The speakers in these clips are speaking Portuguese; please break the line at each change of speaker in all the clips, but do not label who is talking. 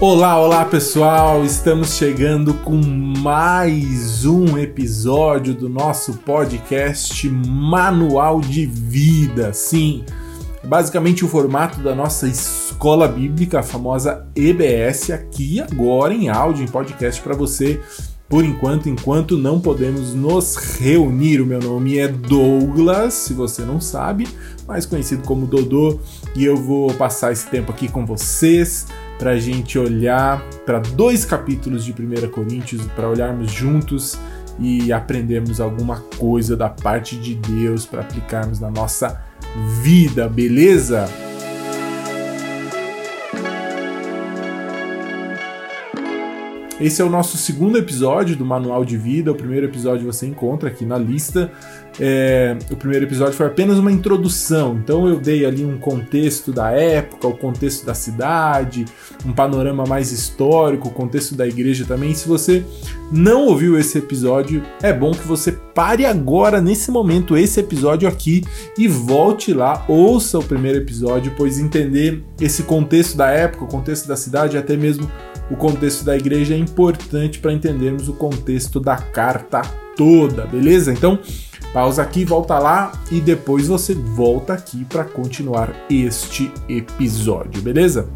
Olá, olá pessoal! Estamos chegando com mais um episódio do nosso podcast Manual de Vida. Sim, basicamente o formato da nossa escola bíblica, a famosa EBS, aqui agora em áudio, em podcast para você. Por enquanto, enquanto não podemos nos reunir, o meu nome é Douglas, se você não sabe, mais conhecido como Dodô, e eu vou passar esse tempo aqui com vocês para a gente olhar para dois capítulos de 1 Coríntios, para olharmos juntos e aprendermos alguma coisa da parte de Deus para aplicarmos na nossa vida, beleza? Esse é o nosso segundo episódio do Manual de Vida. O primeiro episódio você encontra aqui na lista. É, o primeiro episódio foi apenas uma introdução, então eu dei ali um contexto da época, o contexto da cidade, um panorama mais histórico, o contexto da igreja também. Se você não ouviu esse episódio, é bom que você pare agora, nesse momento, esse episódio aqui e volte lá, ouça o primeiro episódio, pois entender esse contexto da época, o contexto da cidade, até mesmo o contexto da igreja é importante para entendermos o contexto da carta toda, beleza? Então, pausa aqui, volta lá e depois você volta aqui para continuar este episódio, beleza?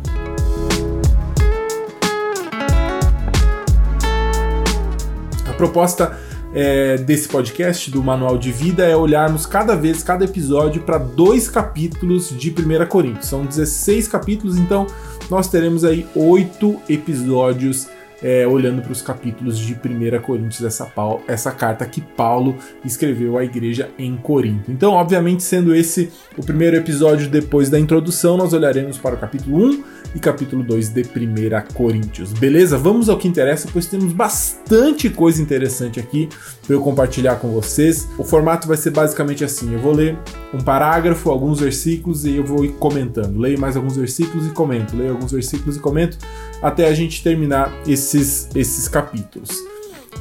A proposta é, desse podcast, do Manual de Vida, é olharmos cada vez, cada episódio, para dois capítulos de 1 Coríntios. São 16 capítulos, então nós teremos aí oito episódios é, olhando para os capítulos de 1 Coríntios, essa, essa carta que Paulo escreveu à igreja em Corinto. Então, obviamente, sendo esse o primeiro episódio depois da introdução, nós olharemos para o capítulo 1 e capítulo 2 de 1 Coríntios. Beleza? Vamos ao que interessa, pois temos bastante coisa interessante aqui para eu compartilhar com vocês. O formato vai ser basicamente assim: eu vou ler um parágrafo, alguns versículos e eu vou ir comentando. Leio mais alguns versículos e comento, leio alguns versículos e comento até a gente terminar esses, esses capítulos.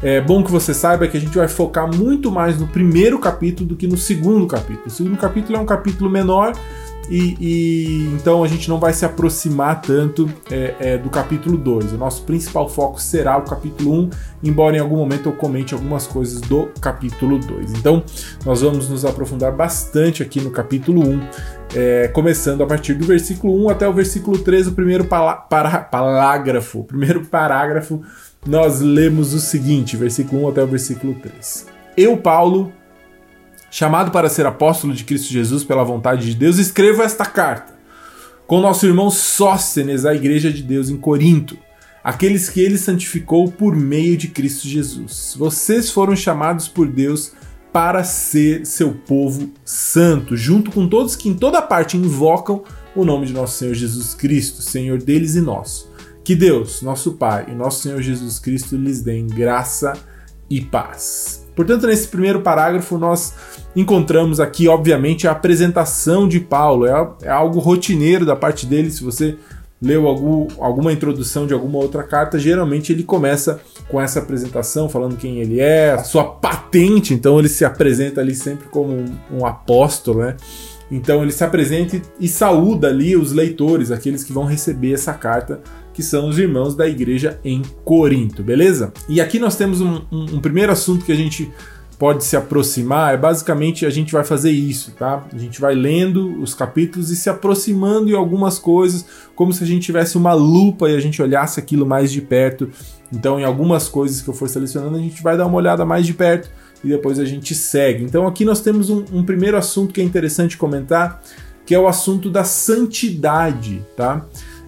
É bom que você saiba que a gente vai focar muito mais no primeiro capítulo do que no segundo capítulo. O segundo capítulo é um capítulo menor e, e, então a gente não vai se aproximar tanto é, é, do capítulo 2. O nosso principal foco será o capítulo 1, um, embora em algum momento eu comente algumas coisas do capítulo 2. Então nós vamos nos aprofundar bastante aqui no capítulo 1, um, é, começando a partir do versículo 1 até o versículo 3, o primeiro parágrafo. O primeiro parágrafo nós lemos o seguinte, versículo 1 até o versículo 3. Eu, Paulo, chamado para ser apóstolo de Cristo Jesus pela vontade de Deus, escrevo esta carta. Com nosso irmão Sóstenes, a igreja de Deus em Corinto, aqueles que ele santificou por meio de Cristo Jesus. Vocês foram chamados por Deus para ser seu povo santo, junto com todos que em toda parte invocam o nome de nosso Senhor Jesus Cristo, Senhor deles e nosso. Que Deus, nosso Pai e nosso Senhor Jesus Cristo lhes deem graça e paz. Portanto, nesse primeiro parágrafo, nós encontramos aqui, obviamente, a apresentação de Paulo. É, é algo rotineiro da parte dele. Se você leu algum, alguma introdução de alguma outra carta, geralmente ele começa com essa apresentação, falando quem ele é, a sua patente. Então, ele se apresenta ali sempre como um, um apóstolo, né? Então ele se apresenta e saúda ali os leitores, aqueles que vão receber essa carta que são os irmãos da igreja em Corinto, beleza? E aqui nós temos um, um, um primeiro assunto que a gente pode se aproximar, é basicamente a gente vai fazer isso, tá? A gente vai lendo os capítulos e se aproximando em algumas coisas, como se a gente tivesse uma lupa e a gente olhasse aquilo mais de perto. Então, em algumas coisas que eu for selecionando, a gente vai dar uma olhada mais de perto e depois a gente segue. Então, aqui nós temos um, um primeiro assunto que é interessante comentar, que é o assunto da santidade, tá?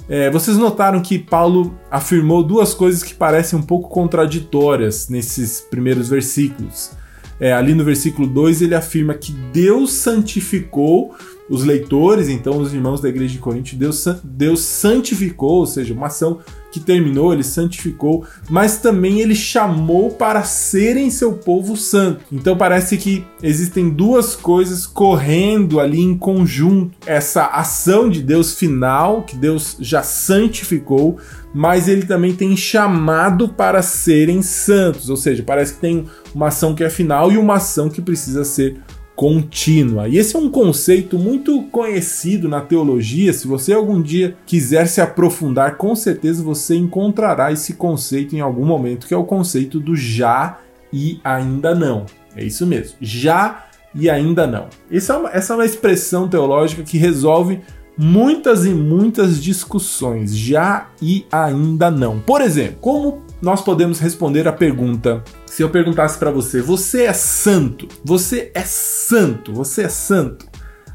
É, vocês notaram que Paulo afirmou duas coisas que parecem um pouco contraditórias nesses primeiros versículos. É, ali no versículo 2 ele afirma que Deus santificou os leitores, então os irmãos da igreja de Corinto, Deus, Deus santificou, ou seja, uma ação que terminou, ele santificou, mas também ele chamou para serem seu povo santo. Então parece que existem duas coisas correndo ali em conjunto. Essa ação de Deus final, que Deus já santificou, mas ele também tem chamado para serem santos, ou seja, parece que tem uma ação que é final e uma ação que precisa ser contínua. E esse é um conceito muito conhecido na teologia. Se você algum dia quiser se aprofundar, com certeza você encontrará esse conceito em algum momento, que é o conceito do já e ainda não. É isso mesmo. Já e ainda não. Essa é uma, essa é uma expressão teológica que resolve muitas e muitas discussões, já e ainda não. Por exemplo, como nós podemos responder a pergunta: se eu perguntasse para você, você é santo? Você é santo? Você é santo?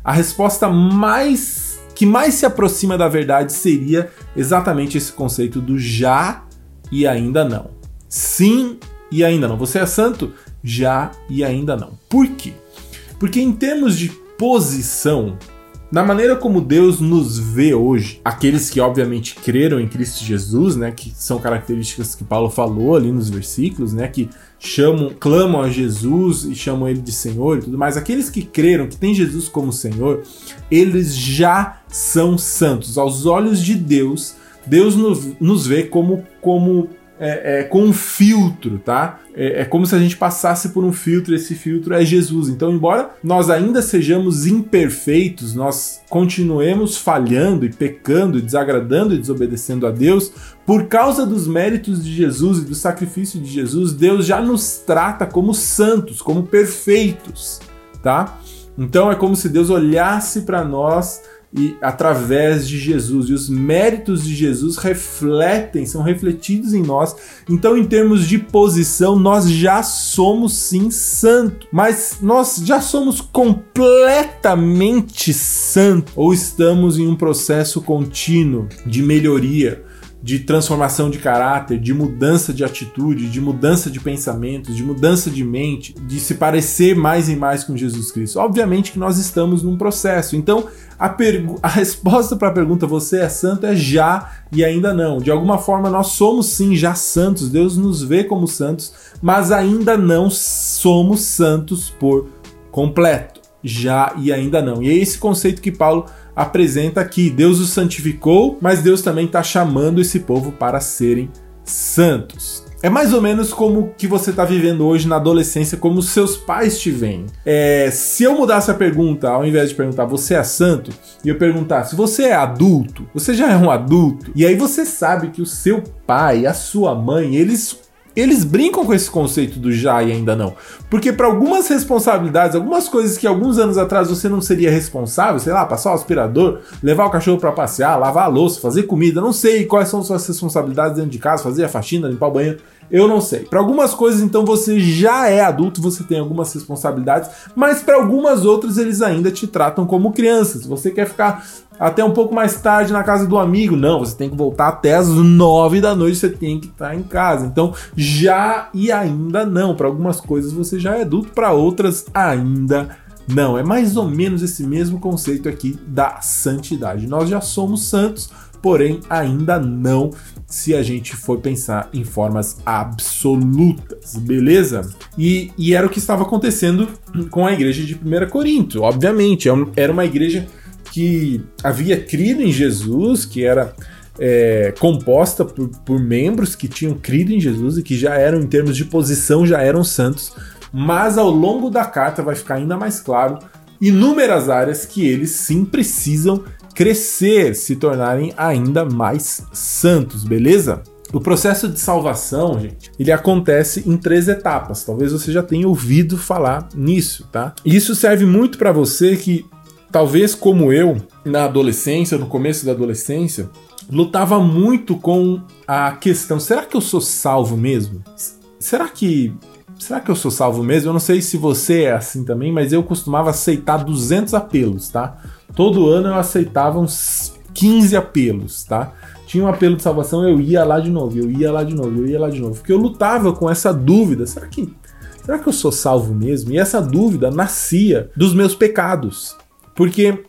A resposta mais que mais se aproxima da verdade seria exatamente esse conceito do já e ainda não. Sim e ainda não. Você é santo? Já e ainda não. Por quê? Porque em termos de posição, na maneira como Deus nos vê hoje, aqueles que obviamente creram em Cristo Jesus, né, que são características que Paulo falou ali nos versículos, né, que chamam, clamam a Jesus e chamam ele de Senhor e tudo mais, aqueles que creram que tem Jesus como Senhor, eles já são santos. Aos olhos de Deus, Deus nos, nos vê como como é, é, com um filtro, tá? É, é, como se a gente passasse por um filtro, esse filtro é Jesus. Então, embora nós ainda sejamos imperfeitos, nós continuemos falhando e pecando, e desagradando e desobedecendo a Deus, por causa dos méritos de Jesus e do sacrifício de Jesus, Deus já nos trata como santos, como perfeitos, tá? Então é como se Deus olhasse para nós e através de Jesus. E os méritos de Jesus refletem, são refletidos em nós. Então, em termos de posição, nós já somos sim santos, mas nós já somos completamente santos ou estamos em um processo contínuo de melhoria de transformação de caráter, de mudança de atitude, de mudança de pensamentos, de mudança de mente, de se parecer mais e mais com Jesus Cristo. Obviamente que nós estamos num processo. Então, a, a resposta para a pergunta você é santo é já e ainda não. De alguma forma nós somos sim já santos, Deus nos vê como santos, mas ainda não somos santos por completo. Já e ainda não. E é esse conceito que Paulo apresenta aqui. Deus os santificou, mas Deus também está chamando esse povo para serem santos. É mais ou menos como que você está vivendo hoje na adolescência, como seus pais te veem. É, se eu mudasse a pergunta, ao invés de perguntar você é santo, e eu perguntasse você é adulto, você já é um adulto, e aí você sabe que o seu pai, a sua mãe, eles eles brincam com esse conceito do já e ainda não. Porque para algumas responsabilidades, algumas coisas que alguns anos atrás você não seria responsável, sei lá, passar o aspirador, levar o cachorro para passear, lavar a louça, fazer comida, não sei quais são suas responsabilidades dentro de casa, fazer a faxina, limpar o banheiro. Eu não sei. Para algumas coisas, então, você já é adulto, você tem algumas responsabilidades, mas para algumas outras, eles ainda te tratam como criança. Se você quer ficar até um pouco mais tarde na casa do amigo, não, você tem que voltar até as nove da noite, você tem que estar em casa. Então, já e ainda não. Para algumas coisas você já é adulto, para outras ainda não. É mais ou menos esse mesmo conceito aqui da santidade. Nós já somos santos, porém ainda não se a gente for pensar em formas absolutas, beleza? E, e era o que estava acontecendo com a igreja de 1 Corinto, obviamente. É era uma igreja que havia crido em Jesus, que era é, composta por, por membros que tinham crido em Jesus e que já eram, em termos de posição, já eram santos. Mas ao longo da carta vai ficar ainda mais claro inúmeras áreas que eles sim precisam crescer, se tornarem ainda mais santos, beleza? O processo de salvação, gente, ele acontece em três etapas. Talvez você já tenha ouvido falar nisso, tá? Isso serve muito para você que, talvez como eu, na adolescência, no começo da adolescência, lutava muito com a questão: será que eu sou salvo mesmo? Será que será que eu sou salvo mesmo? Eu não sei se você é assim também, mas eu costumava aceitar 200 apelos, tá? Todo ano eu aceitava uns 15 apelos, tá? Tinha um apelo de salvação, eu ia lá de novo, eu ia lá de novo, eu ia lá de novo. Porque eu lutava com essa dúvida: será que, será que eu sou salvo mesmo? E essa dúvida nascia dos meus pecados. Porque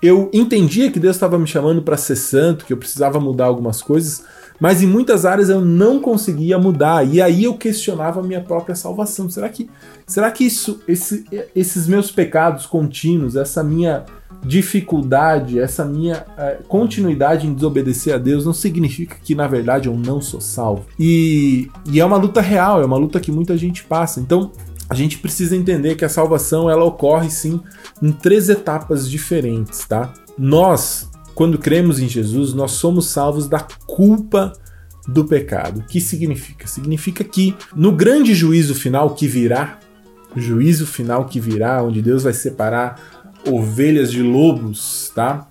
eu entendia que Deus estava me chamando para ser santo, que eu precisava mudar algumas coisas, mas em muitas áreas eu não conseguia mudar. E aí eu questionava a minha própria salvação. Será que, será que isso, esse, esses meus pecados contínuos, essa minha dificuldade, essa minha uh, continuidade em desobedecer a Deus não significa que na verdade eu não sou salvo. E, e é uma luta real, é uma luta que muita gente passa. Então, a gente precisa entender que a salvação ela ocorre sim em três etapas diferentes, tá? Nós, quando cremos em Jesus, nós somos salvos da culpa do pecado. O que significa? Significa que no grande juízo final que virá, juízo final que virá, onde Deus vai separar ovelhas de lobos, tá?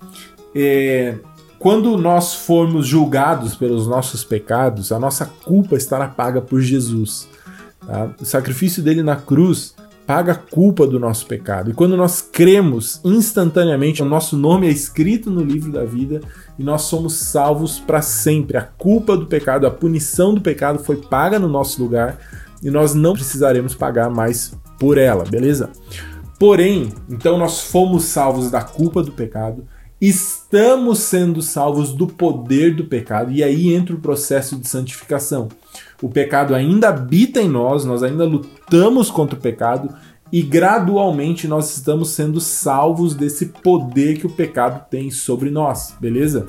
É, quando nós formos julgados pelos nossos pecados, a nossa culpa estará paga por Jesus. Tá? O sacrifício dele na cruz paga a culpa do nosso pecado. E quando nós cremos instantaneamente, o nosso nome é escrito no livro da vida e nós somos salvos para sempre. A culpa do pecado, a punição do pecado foi paga no nosso lugar e nós não precisaremos pagar mais por ela, beleza? Porém, então nós fomos salvos da culpa do pecado, estamos sendo salvos do poder do pecado, e aí entra o processo de santificação. O pecado ainda habita em nós, nós ainda lutamos contra o pecado, e gradualmente nós estamos sendo salvos desse poder que o pecado tem sobre nós, beleza?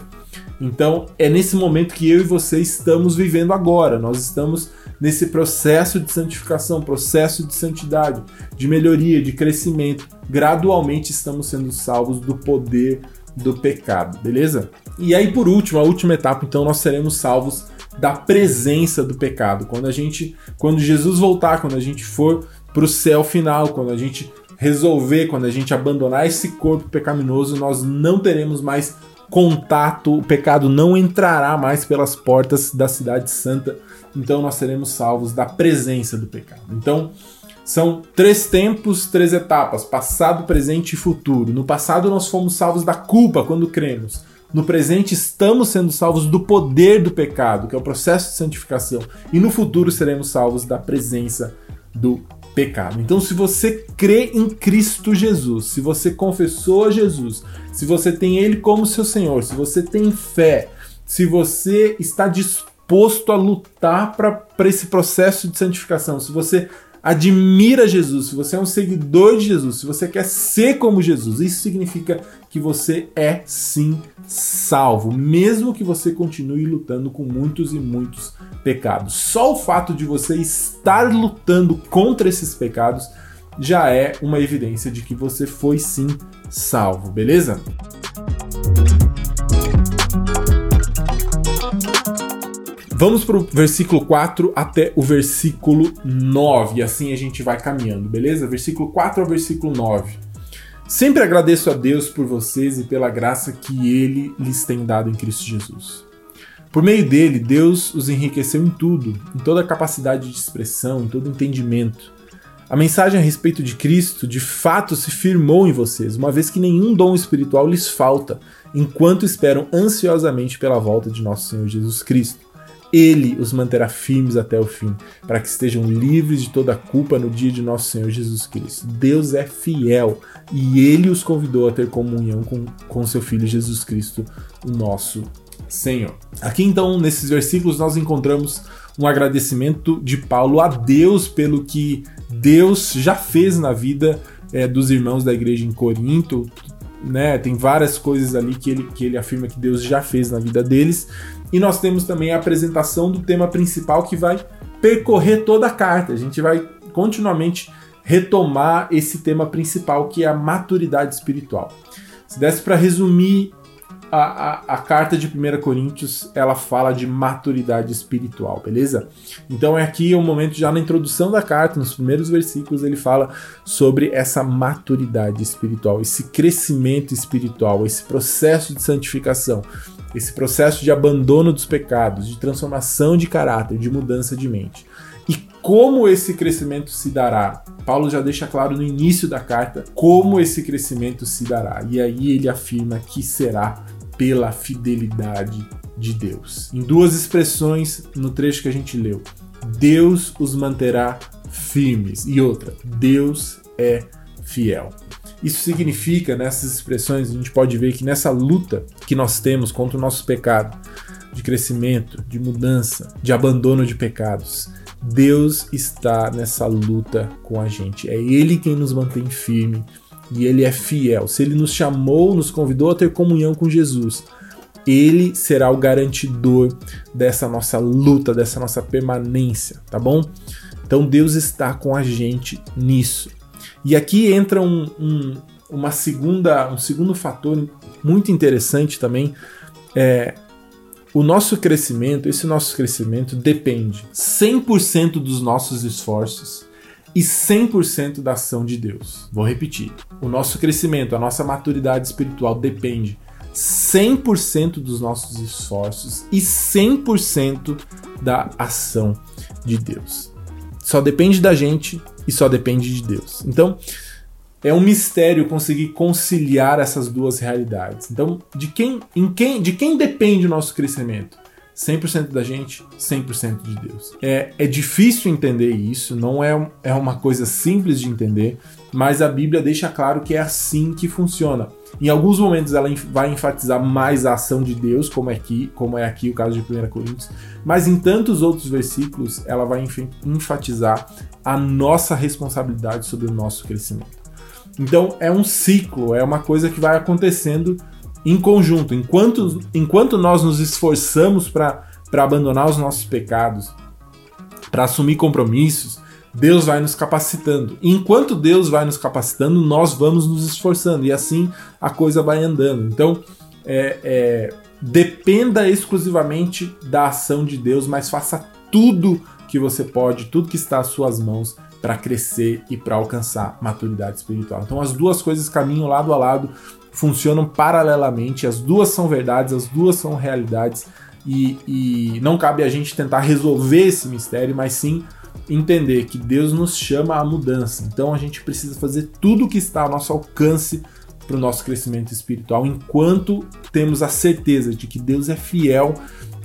Então é nesse momento que eu e você estamos vivendo agora. Nós estamos nesse processo de santificação, processo de santidade, de melhoria, de crescimento. Gradualmente estamos sendo salvos do poder do pecado, beleza? E aí por último, a última etapa, então nós seremos salvos da presença do pecado. Quando a gente, quando Jesus voltar, quando a gente for para o céu final, quando a gente resolver, quando a gente abandonar esse corpo pecaminoso, nós não teremos mais contato, o pecado não entrará mais pelas portas da cidade santa, então nós seremos salvos da presença do pecado. Então, são três tempos, três etapas: passado, presente e futuro. No passado, nós fomos salvos da culpa quando cremos. No presente, estamos sendo salvos do poder do pecado, que é o processo de santificação. E no futuro, seremos salvos da presença do pecado. Então, se você crê em Cristo Jesus, se você confessou Jesus, se você tem Ele como seu Senhor, se você tem fé, se você está disposto a lutar para esse processo de santificação, se você admira Jesus, se você é um seguidor de Jesus, se você quer ser como Jesus, isso significa que você é sim salvo, mesmo que você continue lutando com muitos e muitos pecados. Só o fato de você estar lutando contra esses pecados já é uma evidência de que você foi sim salvo, beleza? Vamos para o versículo 4 até o versículo 9, e assim a gente vai caminhando, beleza? Versículo 4 ao versículo 9. Sempre agradeço a Deus por vocês e pela graça que Ele lhes tem dado em Cristo Jesus. Por meio dele, Deus os enriqueceu em tudo, em toda capacidade de expressão, em todo entendimento. A mensagem a respeito de Cristo de fato se firmou em vocês, uma vez que nenhum dom espiritual lhes falta, enquanto esperam ansiosamente pela volta de nosso Senhor Jesus Cristo. Ele os manterá firmes até o fim, para que estejam livres de toda culpa no dia de nosso Senhor Jesus Cristo. Deus é fiel e ele os convidou a ter comunhão com, com seu Filho Jesus Cristo, o nosso Senhor. Aqui então, nesses versículos, nós encontramos um agradecimento de Paulo a Deus pelo que Deus já fez na vida é, dos irmãos da igreja em Corinto. Né, tem várias coisas ali que ele, que ele afirma que Deus já fez na vida deles, e nós temos também a apresentação do tema principal que vai percorrer toda a carta. A gente vai continuamente retomar esse tema principal que é a maturidade espiritual. Se desse para resumir a, a, a, carta de 1 Coríntios, ela fala de maturidade espiritual, beleza? Então é aqui o um momento já na introdução da carta, nos primeiros versículos, ele fala sobre essa maturidade espiritual, esse crescimento espiritual, esse processo de santificação esse processo de abandono dos pecados, de transformação de caráter, de mudança de mente. E como esse crescimento se dará? Paulo já deixa claro no início da carta como esse crescimento se dará. E aí ele afirma que será pela fidelidade de Deus. Em duas expressões no trecho que a gente leu: Deus os manterá firmes. E outra, Deus é fiel. Isso significa, nessas expressões, a gente pode ver que nessa luta que nós temos contra o nosso pecado, de crescimento, de mudança, de abandono de pecados, Deus está nessa luta com a gente. É Ele quem nos mantém firme e Ele é fiel. Se Ele nos chamou, nos convidou a ter comunhão com Jesus, Ele será o garantidor dessa nossa luta, dessa nossa permanência, tá bom? Então Deus está com a gente nisso. E aqui entra um, um, uma segunda, um segundo fator muito interessante também. É, o nosso crescimento, esse nosso crescimento depende 100% dos nossos esforços e 100% da ação de Deus. Vou repetir. O nosso crescimento, a nossa maturidade espiritual depende 100% dos nossos esforços e 100% da ação de Deus. Só depende da gente e só depende de Deus. Então, é um mistério conseguir conciliar essas duas realidades. Então, de quem, em quem, de quem depende o nosso crescimento? 100% da gente, 100% de Deus. É, é difícil entender isso, não é, é uma coisa simples de entender, mas a Bíblia deixa claro que é assim que funciona. Em alguns momentos ela vai enfatizar mais a ação de Deus, como é aqui, como é aqui o caso de 1 Coríntios, mas em tantos outros versículos ela vai enfatizar a nossa responsabilidade sobre o nosso crescimento. Então é um ciclo, é uma coisa que vai acontecendo em conjunto. Enquanto, enquanto nós nos esforçamos para abandonar os nossos pecados, para assumir compromissos, Deus vai nos capacitando. Enquanto Deus vai nos capacitando, nós vamos nos esforçando e assim a coisa vai andando. Então, é, é, dependa exclusivamente da ação de Deus, mas faça tudo que você pode, tudo que está às suas mãos para crescer e para alcançar maturidade espiritual. Então, as duas coisas caminham lado a lado funcionam paralelamente, as duas são verdades, as duas são realidades, e, e não cabe a gente tentar resolver esse mistério, mas sim entender que Deus nos chama à mudança. Então a gente precisa fazer tudo o que está ao nosso alcance para o nosso crescimento espiritual, enquanto temos a certeza de que Deus é fiel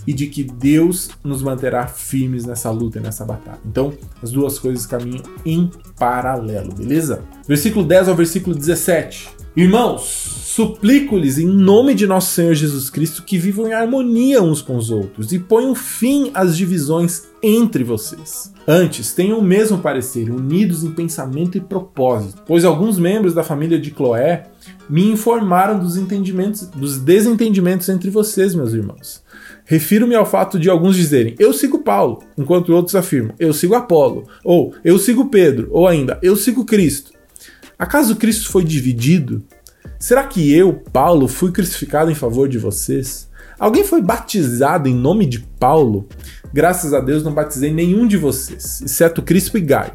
e de que Deus nos manterá firmes nessa luta, nessa batalha. Então, as duas coisas caminham em paralelo, beleza? Versículo 10 ao versículo 17. Irmãos, suplico-lhes em nome de nosso Senhor Jesus Cristo que vivam em harmonia uns com os outros e ponham fim às divisões entre vocês. Antes, tenham o mesmo parecer, unidos em pensamento e propósito, pois alguns membros da família de Cloé me informaram dos entendimentos, dos desentendimentos entre vocês, meus irmãos. Refiro-me ao fato de alguns dizerem: "Eu sigo Paulo", enquanto outros afirmam: "Eu sigo Apolo", ou "Eu sigo Pedro", ou ainda "Eu sigo Cristo". Acaso Cristo foi dividido? Será que eu, Paulo, fui crucificado em favor de vocês? Alguém foi batizado em nome de Paulo? Graças a Deus não batizei nenhum de vocês, exceto Crispo e Gaio.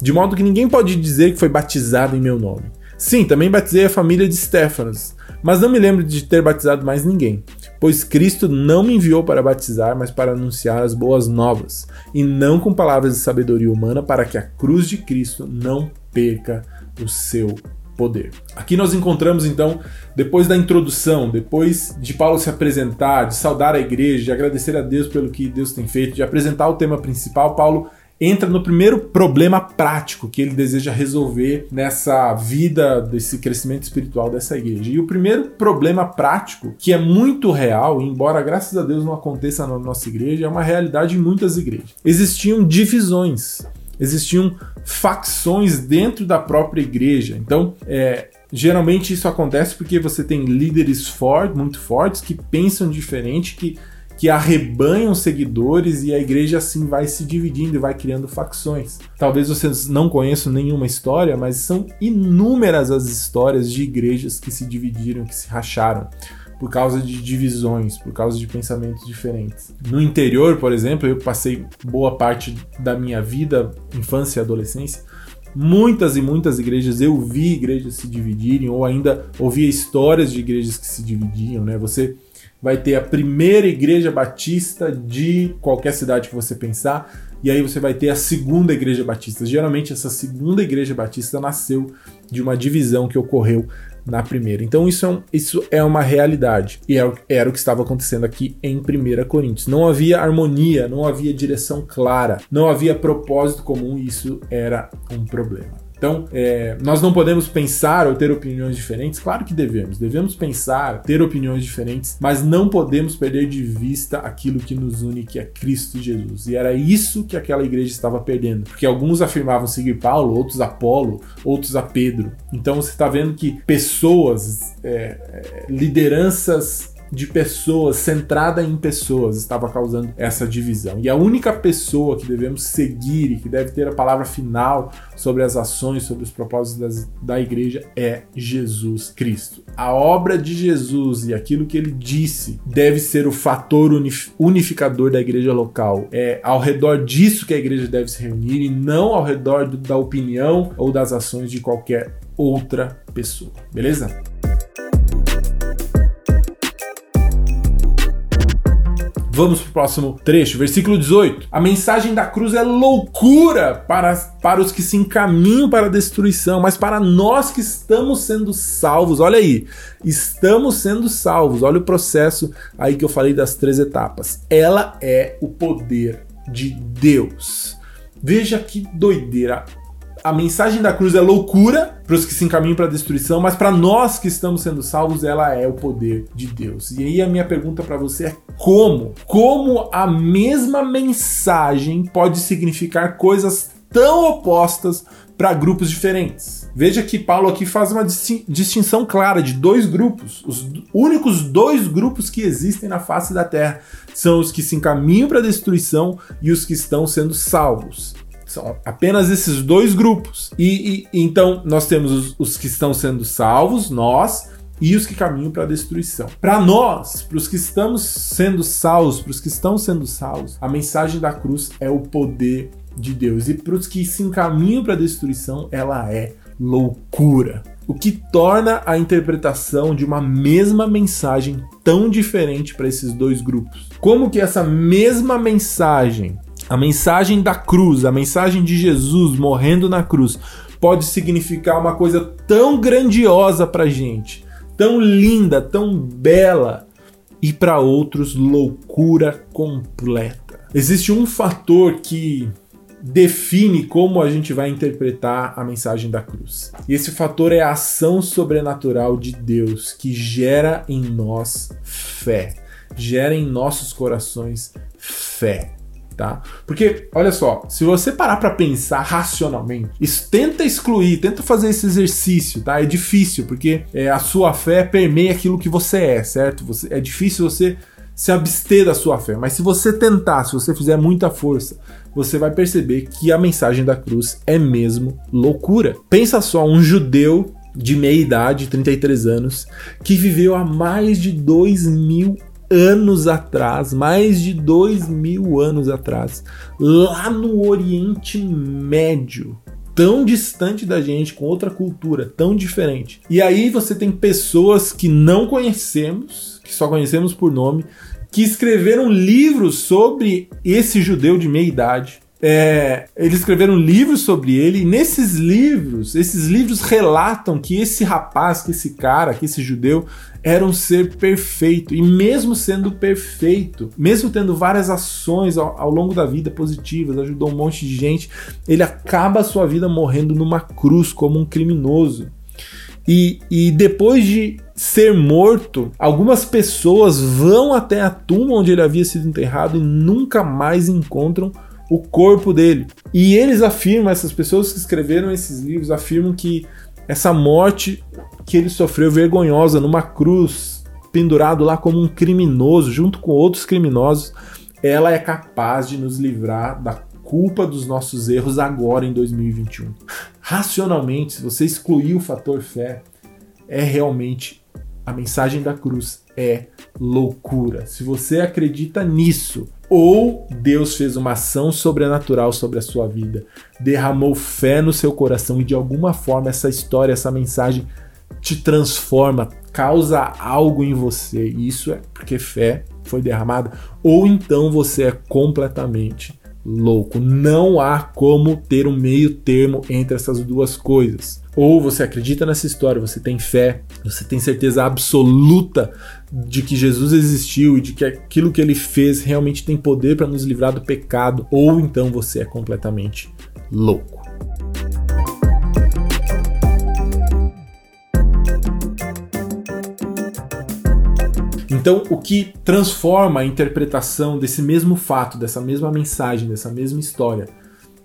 De modo que ninguém pode dizer que foi batizado em meu nome. Sim, também batizei a família de Stefanos, mas não me lembro de ter batizado mais ninguém, pois Cristo não me enviou para batizar, mas para anunciar as boas novas, e não com palavras de sabedoria humana, para que a cruz de Cristo não perca o seu poder. Aqui nós encontramos então, depois da introdução, depois de Paulo se apresentar, de saudar a igreja, de agradecer a Deus pelo que Deus tem feito, de apresentar o tema principal, Paulo entra no primeiro problema prático que ele deseja resolver nessa vida, desse crescimento espiritual dessa igreja. E o primeiro problema prático, que é muito real, embora graças a Deus não aconteça na nossa igreja, é uma realidade em muitas igrejas. Existiam divisões existiam facções dentro da própria igreja. Então, é, geralmente isso acontece porque você tem líderes fortes, muito fortes, que pensam diferente, que, que arrebanham seguidores e a igreja assim vai se dividindo e vai criando facções. Talvez vocês não conheçam nenhuma história, mas são inúmeras as histórias de igrejas que se dividiram, que se racharam por causa de divisões, por causa de pensamentos diferentes. No interior, por exemplo, eu passei boa parte da minha vida, infância e adolescência, muitas e muitas igrejas eu vi igrejas se dividirem ou ainda ouvia histórias de igrejas que se dividiam, né? Você vai ter a primeira igreja batista de qualquer cidade que você pensar, e aí você vai ter a segunda igreja batista. Geralmente essa segunda igreja batista nasceu de uma divisão que ocorreu na primeira. Então isso é, um, isso é uma realidade. E era, é era o que estava acontecendo aqui em 1 Coríntios. Não havia harmonia, não havia direção clara, não havia propósito comum e isso era um problema. Então, é, nós não podemos pensar ou ter opiniões diferentes? Claro que devemos. Devemos pensar, ter opiniões diferentes, mas não podemos perder de vista aquilo que nos une, que é Cristo Jesus. E era isso que aquela igreja estava perdendo. Porque alguns afirmavam seguir Paulo, outros Apolo, outros a Pedro. Então você está vendo que pessoas, é, é lideranças de pessoas, centrada em pessoas, estava causando essa divisão. E a única pessoa que devemos seguir e que deve ter a palavra final sobre as ações, sobre os propósitos das, da igreja é Jesus Cristo. A obra de Jesus e aquilo que ele disse deve ser o fator unificador da igreja local. É ao redor disso que a igreja deve se reunir e não ao redor do, da opinião ou das ações de qualquer outra pessoa. Beleza? Vamos para o próximo trecho, versículo 18. A mensagem da cruz é loucura para, para os que se encaminham para a destruição, mas para nós que estamos sendo salvos, olha aí, estamos sendo salvos, olha o processo aí que eu falei das três etapas. Ela é o poder de Deus. Veja que doideira a mensagem da cruz é loucura para os que se encaminham para a destruição, mas para nós que estamos sendo salvos, ela é o poder de Deus. E aí a minha pergunta para você é como? Como a mesma mensagem pode significar coisas tão opostas para grupos diferentes. Veja que Paulo aqui faz uma distinção clara de dois grupos. Os únicos dois grupos que existem na face da terra são os que se encaminham para a destruição e os que estão sendo salvos. São apenas esses dois grupos. E, e então nós temos os, os que estão sendo salvos, nós, e os que caminham para a destruição. Para nós, para os que estamos sendo salvos, para os que estão sendo salvos, a mensagem da cruz é o poder de Deus. E para os que se encaminham para a destruição, ela é loucura. O que torna a interpretação de uma mesma mensagem tão diferente para esses dois grupos. Como que essa mesma mensagem a mensagem da cruz, a mensagem de Jesus morrendo na cruz, pode significar uma coisa tão grandiosa para gente, tão linda, tão bela, e para outros loucura completa. Existe um fator que define como a gente vai interpretar a mensagem da cruz. E esse fator é a ação sobrenatural de Deus que gera em nós fé, gera em nossos corações fé tá? Porque, olha só, se você parar para pensar racionalmente, isso, tenta excluir, tenta fazer esse exercício, tá? É difícil, porque é, a sua fé permeia aquilo que você é, certo? Você, é difícil você se abster da sua fé, mas se você tentar, se você fizer muita força, você vai perceber que a mensagem da cruz é mesmo loucura. Pensa só, um judeu de meia idade, 33 anos, que viveu há mais de dois mil anos atrás, mais de dois mil anos atrás, lá no Oriente Médio, tão distante da gente, com outra cultura tão diferente. E aí você tem pessoas que não conhecemos, que só conhecemos por nome, que escreveram livros sobre esse judeu de meia idade. É, eles escreveram livros sobre ele, e nesses livros, esses livros relatam que esse rapaz, que esse cara, que esse judeu, era um ser perfeito. E mesmo sendo perfeito, mesmo tendo várias ações ao, ao, longo da vida positivas, ajudou um monte de gente, ele acaba a sua vida morrendo numa cruz como um criminoso. E, e depois de ser morto, algumas pessoas vão até a tumba onde ele havia sido enterrado e nunca mais encontram o corpo dele. E eles afirmam, essas pessoas que escreveram esses livros afirmam que essa morte que ele sofreu vergonhosa numa cruz, pendurado lá como um criminoso, junto com outros criminosos, ela é capaz de nos livrar da culpa dos nossos erros agora em 2021. Racionalmente, se você excluir o fator fé, é realmente a mensagem da cruz é loucura. Se você acredita nisso, ou Deus fez uma ação sobrenatural sobre a sua vida, derramou fé no seu coração e de alguma forma essa história, essa mensagem te transforma, causa algo em você. E isso é porque fé foi derramada, ou então você é completamente louco. Não há como ter um meio termo entre essas duas coisas. Ou você acredita nessa história, você tem fé, você tem certeza absoluta de que Jesus existiu e de que aquilo que ele fez realmente tem poder para nos livrar do pecado, ou então você é completamente louco. Então, o que transforma a interpretação desse mesmo fato, dessa mesma mensagem, dessa mesma história,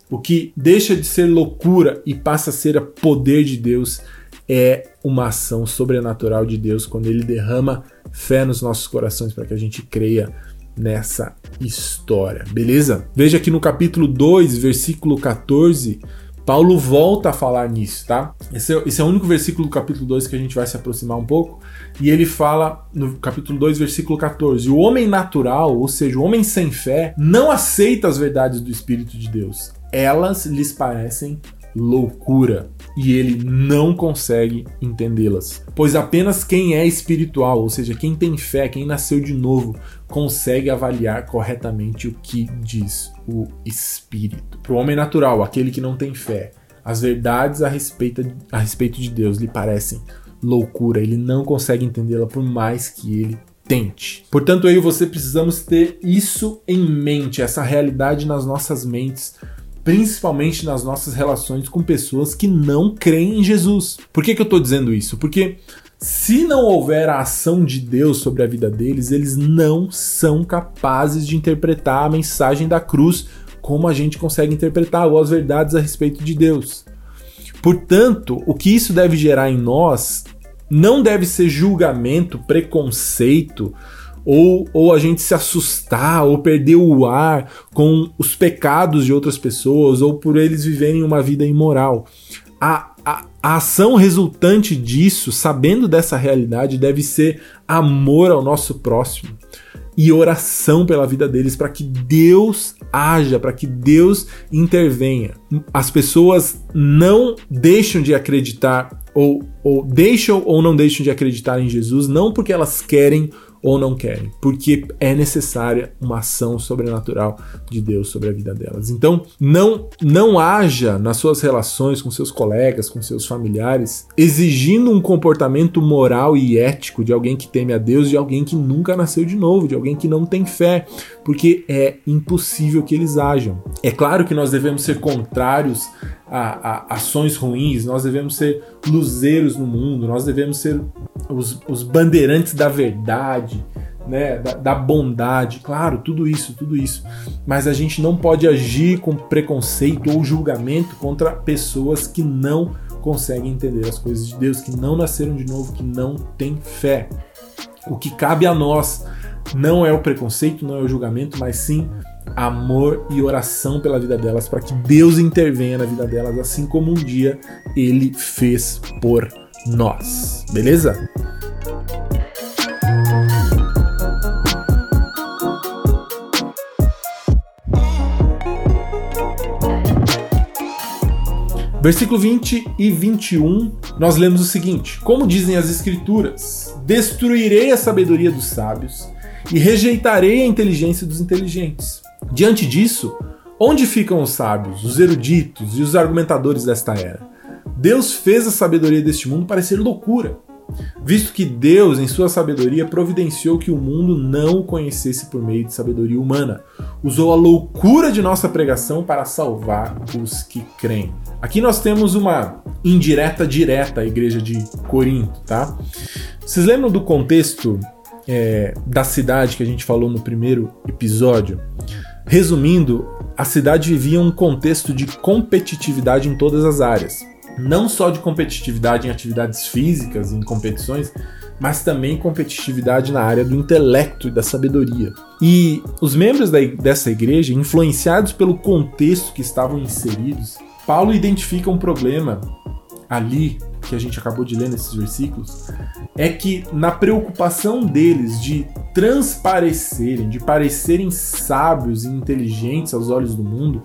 o que deixa de ser loucura e passa a ser a poder de Deus é uma ação sobrenatural de Deus quando ele derrama fé nos nossos corações para que a gente creia nessa história, beleza? Veja aqui no capítulo 2, versículo 14, Paulo volta a falar nisso, tá? Esse é, esse é, o único versículo do capítulo 2 que a gente vai se aproximar um pouco. E ele fala no capítulo 2, versículo 14: O homem natural, ou seja, o homem sem fé, não aceita as verdades do Espírito de Deus. Elas lhes parecem loucura e ele não consegue entendê-las. Pois apenas quem é espiritual, ou seja, quem tem fé, quem nasceu de novo, consegue avaliar corretamente o que diz o Espírito. Para o homem natural, aquele que não tem fé, as verdades a respeito, a respeito de Deus lhe parecem loucura, ele não consegue entendê-la por mais que ele tente. Portanto, eu e você precisamos ter isso em mente, essa realidade nas nossas mentes principalmente nas nossas relações com pessoas que não creem em Jesus. Por que, que eu estou dizendo isso? Porque se não houver a ação de Deus sobre a vida deles, eles não são capazes de interpretar a mensagem da cruz como a gente consegue interpretar ou as verdades a respeito de Deus. Portanto, o que isso deve gerar em nós não deve ser julgamento, preconceito, ou, ou a gente se assustar ou perder o ar com os pecados de outras pessoas ou por eles viverem uma vida imoral. A, a, a ação resultante disso, sabendo dessa realidade, deve ser amor ao nosso próximo e oração pela vida deles para que Deus haja, para que Deus intervenha. As pessoas não deixam de acreditar ou, ou deixam ou não deixam de acreditar em Jesus não porque elas querem ou não querem, porque é necessária uma ação sobrenatural de Deus sobre a vida delas. Então, não não haja nas suas relações com seus colegas, com seus familiares, exigindo um comportamento moral e ético de alguém que teme a Deus, de alguém que nunca nasceu de novo, de alguém que não tem fé, porque é impossível que eles ajam. É claro que nós devemos ser contrários a, a, ações ruins, nós devemos ser luzeiros no mundo, nós devemos ser os, os bandeirantes da verdade, né, da, da, bondade, claro, tudo isso, tudo isso. Mas a gente não pode agir com preconceito ou julgamento contra pessoas que não conseguem entender as coisas de Deus, que não nasceram de novo, que não têm fé. O que cabe a nós não é o preconceito, não é o julgamento, mas sim amor e oração pela vida delas, para que Deus intervenha na vida delas, assim como um dia ele fez por nós. Beleza? Versículo 20 e 21, nós lemos o seguinte: Como dizem as Escrituras, destruirei a sabedoria dos sábios e rejeitarei a inteligência dos inteligentes. Diante disso, onde ficam os sábios, os eruditos e os argumentadores desta era? Deus fez a sabedoria deste mundo parecer loucura, visto que Deus, em sua sabedoria, providenciou que o mundo não o conhecesse por meio de sabedoria humana. Usou a loucura de nossa pregação para salvar os que creem. Aqui nós temos uma indireta direta à igreja de Corinto, tá? Vocês lembram do contexto é, da cidade que a gente falou no primeiro episódio? Resumindo, a cidade vivia um contexto de competitividade em todas as áreas. Não só de competitividade em atividades físicas, em competições, mas também competitividade na área do intelecto e da sabedoria. E os membros da, dessa igreja, influenciados pelo contexto que estavam inseridos, Paulo identifica um problema ali que a gente acabou de ler nesses versículos, é que na preocupação deles de transparecerem, de parecerem sábios e inteligentes aos olhos do mundo,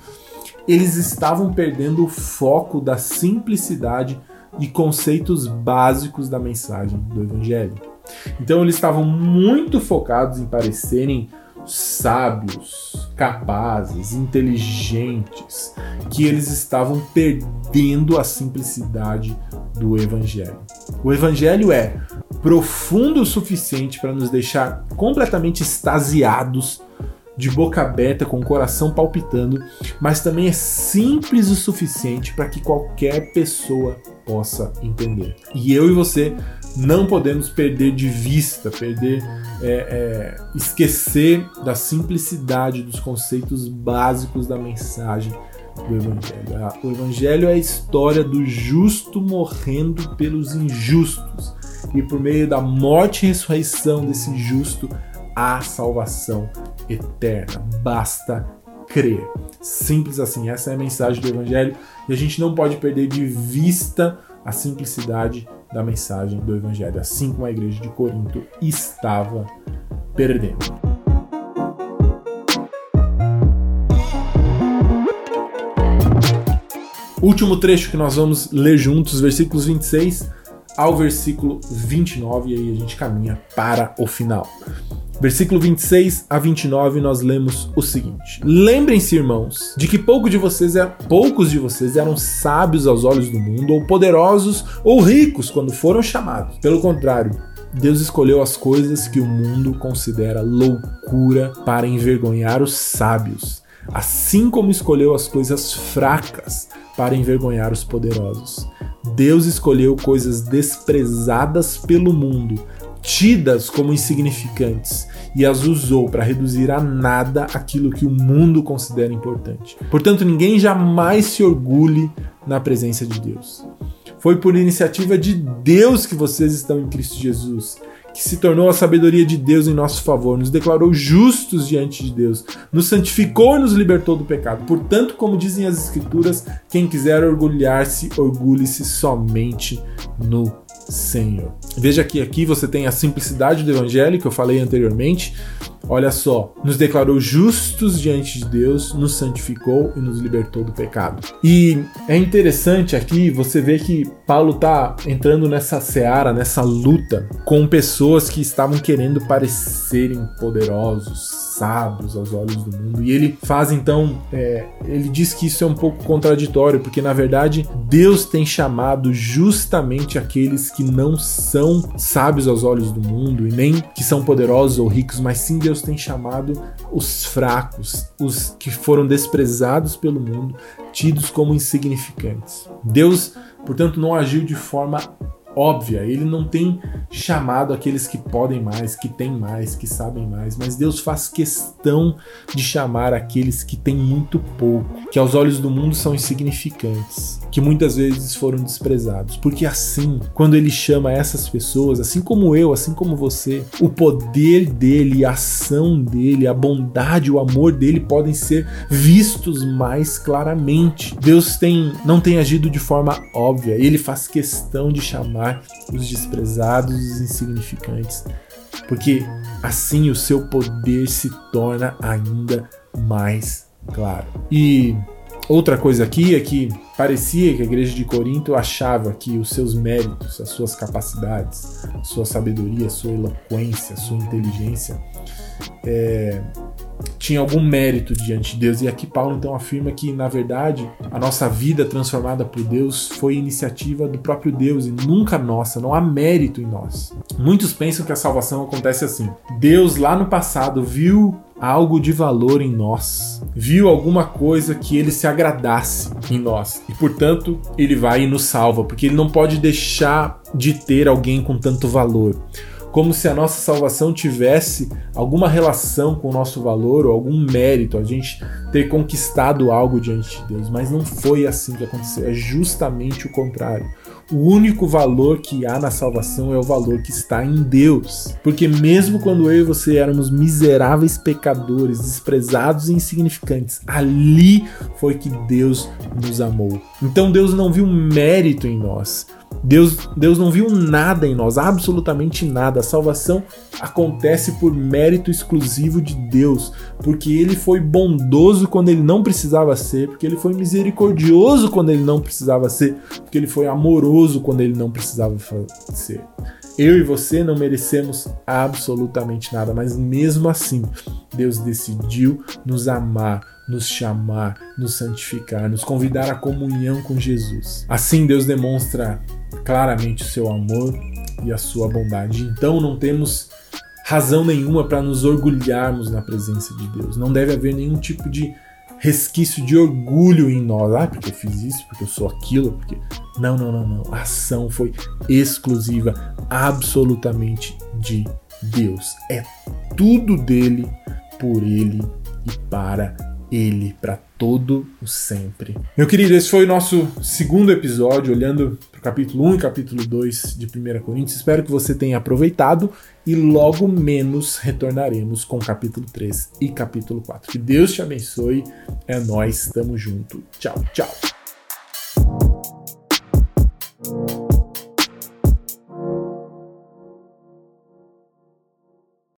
eles estavam perdendo o foco da simplicidade e conceitos básicos da mensagem do Evangelho. Então eles estavam muito focados em parecerem sábios, capazes, inteligentes, que eles estavam perdendo a simplicidade do Evangelho. O Evangelho é profundo o suficiente para nos deixar completamente extasiados, de boca aberta, com o coração palpitando, mas também é simples o suficiente para que qualquer pessoa possa entender. E eu e você não podemos perder de vista, perder, é, é, esquecer da simplicidade dos conceitos básicos da mensagem do Evangelho. O Evangelho é a história do justo morrendo pelos injustos. e por meio da morte e ressurreição desse justo, há salvação eterna. Basta crer. Simples assim, essa é a mensagem do Evangelho e a gente não pode perder de vista a simplicidade da mensagem do Evangelho, assim como a igreja de Corinto estava perdendo. Último trecho que nós vamos ler juntos, versículos 26 ao versículo 29, e aí a gente caminha para o final. Versículo 26 a 29 nós lemos o seguinte: Lembrem-se, irmãos, de que pouco de vocês é, poucos de vocês eram sábios aos olhos do mundo, ou poderosos, ou ricos quando foram chamados. Pelo contrário, Deus escolheu as coisas que o mundo considera loucura para envergonhar os sábios, assim como escolheu as coisas fracas para envergonhar os poderosos. Deus escolheu coisas desprezadas pelo mundo tidas como insignificantes e as usou para reduzir a nada aquilo que o mundo considera importante. Portanto, ninguém jamais se orgulhe na presença de Deus. Foi por iniciativa de Deus que vocês estão em Cristo Jesus, que se tornou a sabedoria de Deus em nosso favor, nos declarou justos diante de Deus, nos santificou e nos libertou do pecado. Portanto, como dizem as Escrituras, quem quiser orgulhar-se, orgulhe-se somente no Senhor. Veja que aqui você tem a simplicidade do evangelho que eu falei anteriormente. Olha só, nos declarou justos diante de Deus, nos santificou e nos libertou do pecado. E é interessante aqui você ver que Paulo está entrando nessa seara, nessa luta com pessoas que estavam querendo parecerem poderosos, sábios aos olhos do mundo. E ele faz então, é, ele diz que isso é um pouco contraditório, porque na verdade Deus tem chamado justamente aqueles que não são sábios aos olhos do mundo e nem que são poderosos ou ricos, mas sim Deus tem chamado os fracos, os que foram desprezados pelo mundo, tidos como insignificantes. Deus, portanto, não agiu de forma óbvia. Ele não tem chamado aqueles que podem mais, que têm mais, que sabem mais, mas Deus faz questão de chamar aqueles que têm muito pouco, que aos olhos do mundo são insignificantes, que muitas vezes foram desprezados. Porque assim, quando ele chama essas pessoas, assim como eu, assim como você, o poder dele, a ação dele, a bondade, o amor dele podem ser vistos mais claramente. Deus tem não tem agido de forma óbvia, ele faz questão de chamar os desprezados, os insignificantes, porque assim o seu poder se torna ainda mais claro. E outra coisa aqui é que parecia que a igreja de Corinto achava que os seus méritos, as suas capacidades, sua sabedoria, sua eloquência, sua inteligência é, tinha algum mérito diante de Deus. E aqui Paulo então afirma que, na verdade, a nossa vida transformada por Deus foi iniciativa do próprio Deus e nunca nossa, não há mérito em nós. Muitos pensam que a salvação acontece assim. Deus lá no passado viu algo de valor em nós, viu alguma coisa que ele se agradasse em nós e, portanto, ele vai e nos salva, porque ele não pode deixar de ter alguém com tanto valor como se a nossa salvação tivesse alguma relação com o nosso valor ou algum mérito, a gente ter conquistado algo diante de Deus, mas não foi assim que aconteceu, é justamente o contrário. O único valor que há na salvação é o valor que está em Deus. Porque mesmo quando eu e você éramos miseráveis pecadores, desprezados e insignificantes, ali foi que Deus nos amou. Então Deus não viu mérito em nós, Deus, Deus não viu nada em nós, absolutamente nada. A salvação acontece por mérito exclusivo de Deus, porque ele foi bondoso quando ele não precisava ser, porque ele foi misericordioso quando ele não precisava ser, porque ele foi amoroso quando ele não precisava ser. Eu e você não merecemos absolutamente nada, mas mesmo assim, Deus decidiu nos amar, nos chamar, nos santificar, nos convidar à comunhão com Jesus. Assim, Deus demonstra claramente o seu amor e a sua bondade. Então, não temos razão nenhuma para nos orgulharmos na presença de Deus. Não deve haver nenhum tipo de resquício de orgulho em nós. Ah, porque eu fiz isso, porque eu sou aquilo, porque. Não, não, não, não. A ação foi exclusiva, absolutamente de Deus. É tudo dele, por ele e para Ele para todo o sempre. Meu querido, esse foi o nosso segundo episódio, olhando para o capítulo 1 e capítulo 2 de 1 Coríntios. Espero que você tenha aproveitado e logo menos retornaremos com capítulo 3 e capítulo 4. Que Deus te abençoe. É nós, estamos junto. Tchau, tchau.